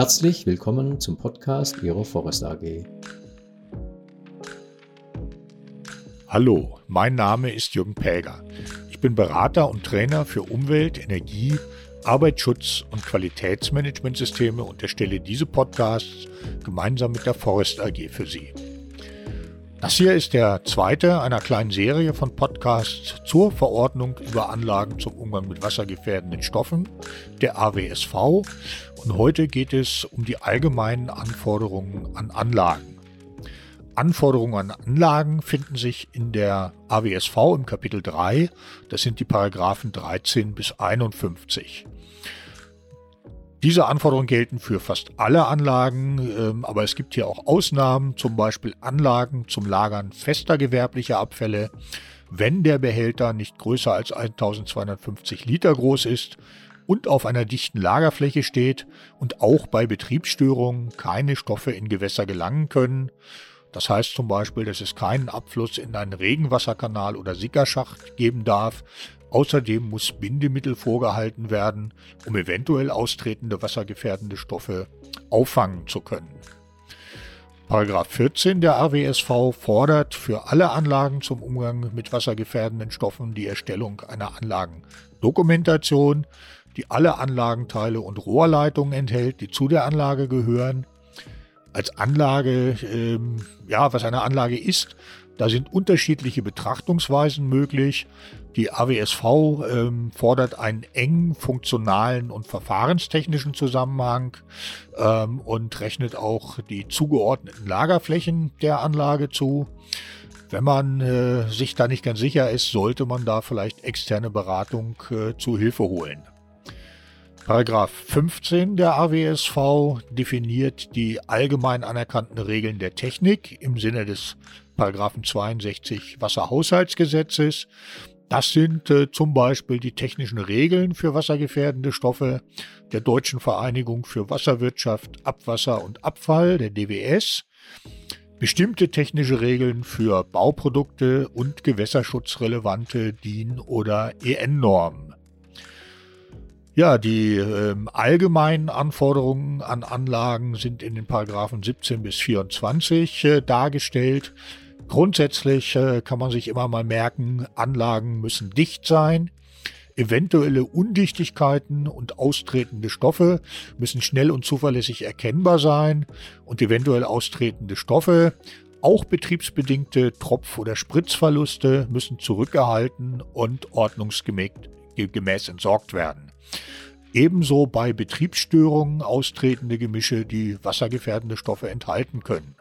Herzlich willkommen zum Podcast Ihrer Forest AG. Hallo, mein Name ist Jürgen Päger. Ich bin Berater und Trainer für Umwelt, Energie, Arbeitsschutz und Qualitätsmanagementsysteme und erstelle diese Podcasts gemeinsam mit der Forest AG für Sie. Das hier ist der zweite einer kleinen Serie von Podcasts zur Verordnung über Anlagen zum Umgang mit wassergefährdenden Stoffen, der AWSV. Und heute geht es um die allgemeinen Anforderungen an Anlagen. Anforderungen an Anlagen finden sich in der AWSV im Kapitel 3. Das sind die Paragraphen 13 bis 51. Diese Anforderungen gelten für fast alle Anlagen, ähm, aber es gibt hier auch Ausnahmen, zum Beispiel Anlagen zum Lagern fester gewerblicher Abfälle, wenn der Behälter nicht größer als 1250 Liter groß ist und auf einer dichten Lagerfläche steht und auch bei Betriebsstörungen keine Stoffe in Gewässer gelangen können. Das heißt zum Beispiel, dass es keinen Abfluss in einen Regenwasserkanal oder Sickerschacht geben darf, Außerdem muss Bindemittel vorgehalten werden, um eventuell austretende wassergefährdende Stoffe auffangen zu können. Paragraph 14 der AWSV fordert für alle Anlagen zum Umgang mit wassergefährdenden Stoffen die Erstellung einer Anlagendokumentation, die alle Anlagenteile und Rohrleitungen enthält, die zu der Anlage gehören. Als Anlage, ähm, ja, was eine Anlage ist, da sind unterschiedliche Betrachtungsweisen möglich. Die AWSV ähm, fordert einen engen funktionalen und verfahrenstechnischen Zusammenhang ähm, und rechnet auch die zugeordneten Lagerflächen der Anlage zu. Wenn man äh, sich da nicht ganz sicher ist, sollte man da vielleicht externe Beratung äh, zu Hilfe holen. Paragraph 15 der AWSV definiert die allgemein anerkannten Regeln der Technik im Sinne des Paragraphen 62 Wasserhaushaltsgesetzes. Das sind äh, zum Beispiel die technischen Regeln für wassergefährdende Stoffe der Deutschen Vereinigung für Wasserwirtschaft, Abwasser und Abfall, der DWS, bestimmte technische Regeln für Bauprodukte und gewässerschutzrelevante DIN- oder EN-Normen. Ja, die äh, allgemeinen Anforderungen an Anlagen sind in den Paragraphen 17 bis 24 äh, dargestellt. Grundsätzlich äh, kann man sich immer mal merken, Anlagen müssen dicht sein. Eventuelle Undichtigkeiten und austretende Stoffe müssen schnell und zuverlässig erkennbar sein und eventuell austretende Stoffe, auch betriebsbedingte Tropf- oder Spritzverluste müssen zurückgehalten und ordnungsgemäß entsorgt werden. Ebenso bei Betriebsstörungen austretende Gemische, die wassergefährdende Stoffe enthalten können.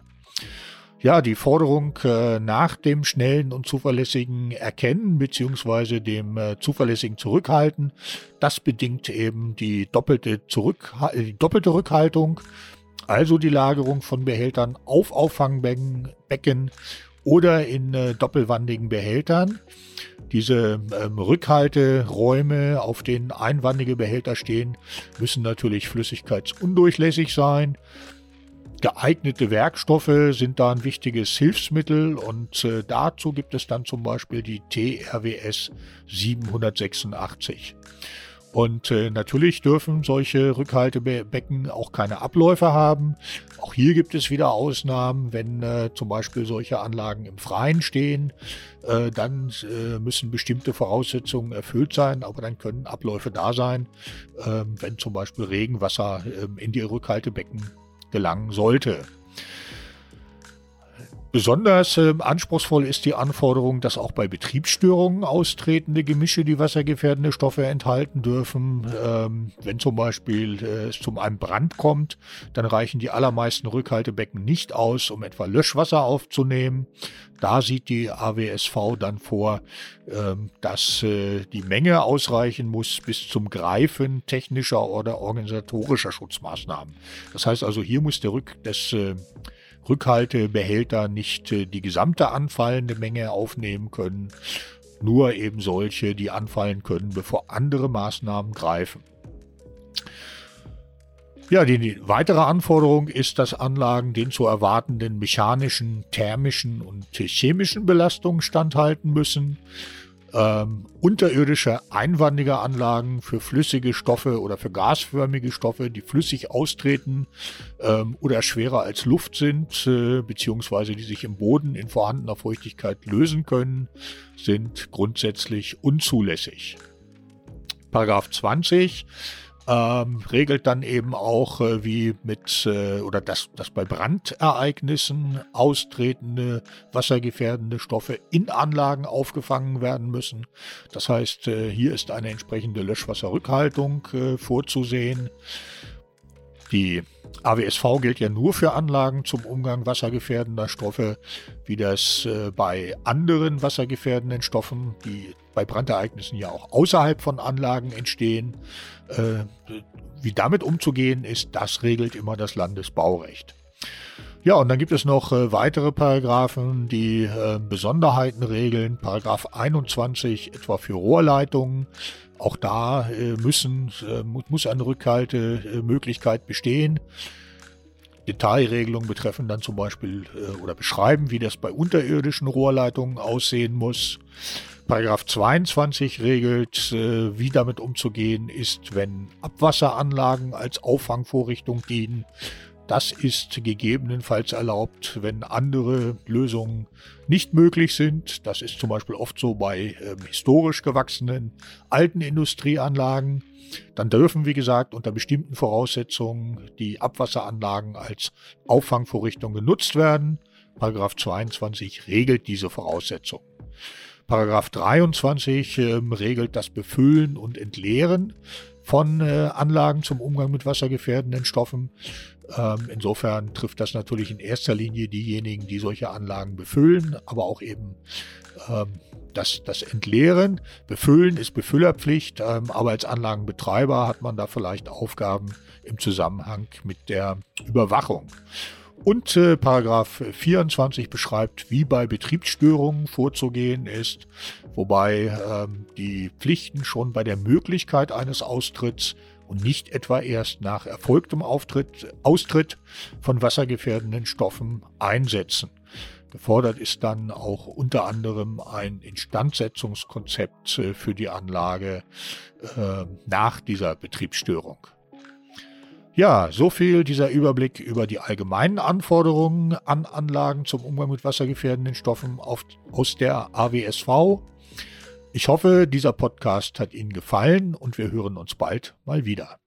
Ja, die Forderung äh, nach dem schnellen und zuverlässigen Erkennen beziehungsweise dem äh, zuverlässigen Zurückhalten, das bedingt eben die doppelte, Zurück die doppelte Rückhaltung, also die Lagerung von Behältern auf Auffangbecken Becken oder in äh, doppelwandigen Behältern. Diese ähm, Rückhalteräume, auf denen einwandige Behälter stehen, müssen natürlich flüssigkeitsundurchlässig sein. Geeignete Werkstoffe sind da ein wichtiges Hilfsmittel und äh, dazu gibt es dann zum Beispiel die TRWS 786. Und äh, natürlich dürfen solche Rückhaltebecken auch keine Abläufe haben. Auch hier gibt es wieder Ausnahmen, wenn äh, zum Beispiel solche Anlagen im Freien stehen, äh, dann äh, müssen bestimmte Voraussetzungen erfüllt sein, aber dann können Abläufe da sein, ähm, wenn zum Beispiel Regenwasser ähm, in die Rückhaltebecken gelangen sollte. Besonders äh, anspruchsvoll ist die Anforderung, dass auch bei Betriebsstörungen austretende Gemische die wassergefährdende Stoffe enthalten dürfen. Ähm, wenn zum Beispiel äh, es zum einem Brand kommt, dann reichen die allermeisten Rückhaltebecken nicht aus, um etwa Löschwasser aufzunehmen. Da sieht die AWSV dann vor, ähm, dass äh, die Menge ausreichen muss bis zum Greifen technischer oder organisatorischer Schutzmaßnahmen. Das heißt also, hier muss der Rück des äh, Rückhaltebehälter nicht äh, die gesamte anfallende Menge aufnehmen können, nur eben solche, die anfallen können, bevor andere Maßnahmen greifen. Ja, die weitere Anforderung ist, dass Anlagen den zu erwartenden mechanischen, thermischen und chemischen Belastungen standhalten müssen. Ähm, unterirdische einwandige Anlagen für flüssige Stoffe oder für gasförmige Stoffe, die flüssig austreten ähm, oder schwerer als Luft sind, äh, beziehungsweise die sich im Boden in vorhandener Feuchtigkeit lösen können, sind grundsätzlich unzulässig. Paragraph 20 ähm, regelt dann eben auch, äh, wie mit äh, oder dass, dass bei Brandereignissen austretende wassergefährdende Stoffe in Anlagen aufgefangen werden müssen. Das heißt, äh, hier ist eine entsprechende Löschwasserrückhaltung äh, vorzusehen. Die AWSV gilt ja nur für Anlagen zum Umgang wassergefährdender Stoffe, wie das äh, bei anderen wassergefährdenden Stoffen, die bei Brandereignissen ja auch außerhalb von Anlagen entstehen, äh, wie damit umzugehen ist, das regelt immer das Landesbaurecht. Ja, und dann gibt es noch äh, weitere Paragraphen, die äh, Besonderheiten regeln. Paragraph 21 etwa für Rohrleitungen. Auch da äh, müssen, äh, muss eine Rückhaltemöglichkeit bestehen. Detailregelungen betreffen dann zum Beispiel äh, oder beschreiben, wie das bei unterirdischen Rohrleitungen aussehen muss. Paragraph 22 regelt, äh, wie damit umzugehen ist, wenn Abwasseranlagen als Auffangvorrichtung dienen das ist gegebenenfalls erlaubt, wenn andere Lösungen nicht möglich sind. Das ist zum Beispiel oft so bei ähm, historisch gewachsenen alten Industrieanlagen. Dann dürfen, wie gesagt, unter bestimmten Voraussetzungen die Abwasseranlagen als Auffangvorrichtung genutzt werden. Paragraph 22 regelt diese Voraussetzungen. Paragraph 23 äh, regelt das Befüllen und Entleeren von äh, Anlagen zum Umgang mit wassergefährdenden Stoffen. Ähm, insofern trifft das natürlich in erster Linie diejenigen, die solche Anlagen befüllen, aber auch eben ähm, das, das Entleeren. Befüllen ist Befüllerpflicht, ähm, aber als Anlagenbetreiber hat man da vielleicht Aufgaben im Zusammenhang mit der Überwachung. Und äh, Paragraph 24 beschreibt, wie bei Betriebsstörungen vorzugehen ist, wobei ähm, die Pflichten schon bei der Möglichkeit eines Austritts und nicht etwa erst nach erfolgtem Auftritt, Austritt von wassergefährdenden Stoffen einsetzen. Gefordert ist dann auch unter anderem ein Instandsetzungskonzept äh, für die Anlage äh, nach dieser Betriebsstörung. Ja, so viel dieser Überblick über die allgemeinen Anforderungen an Anlagen zum Umgang mit wassergefährdenden Stoffen auf, aus der AWSV. Ich hoffe, dieser Podcast hat Ihnen gefallen und wir hören uns bald mal wieder.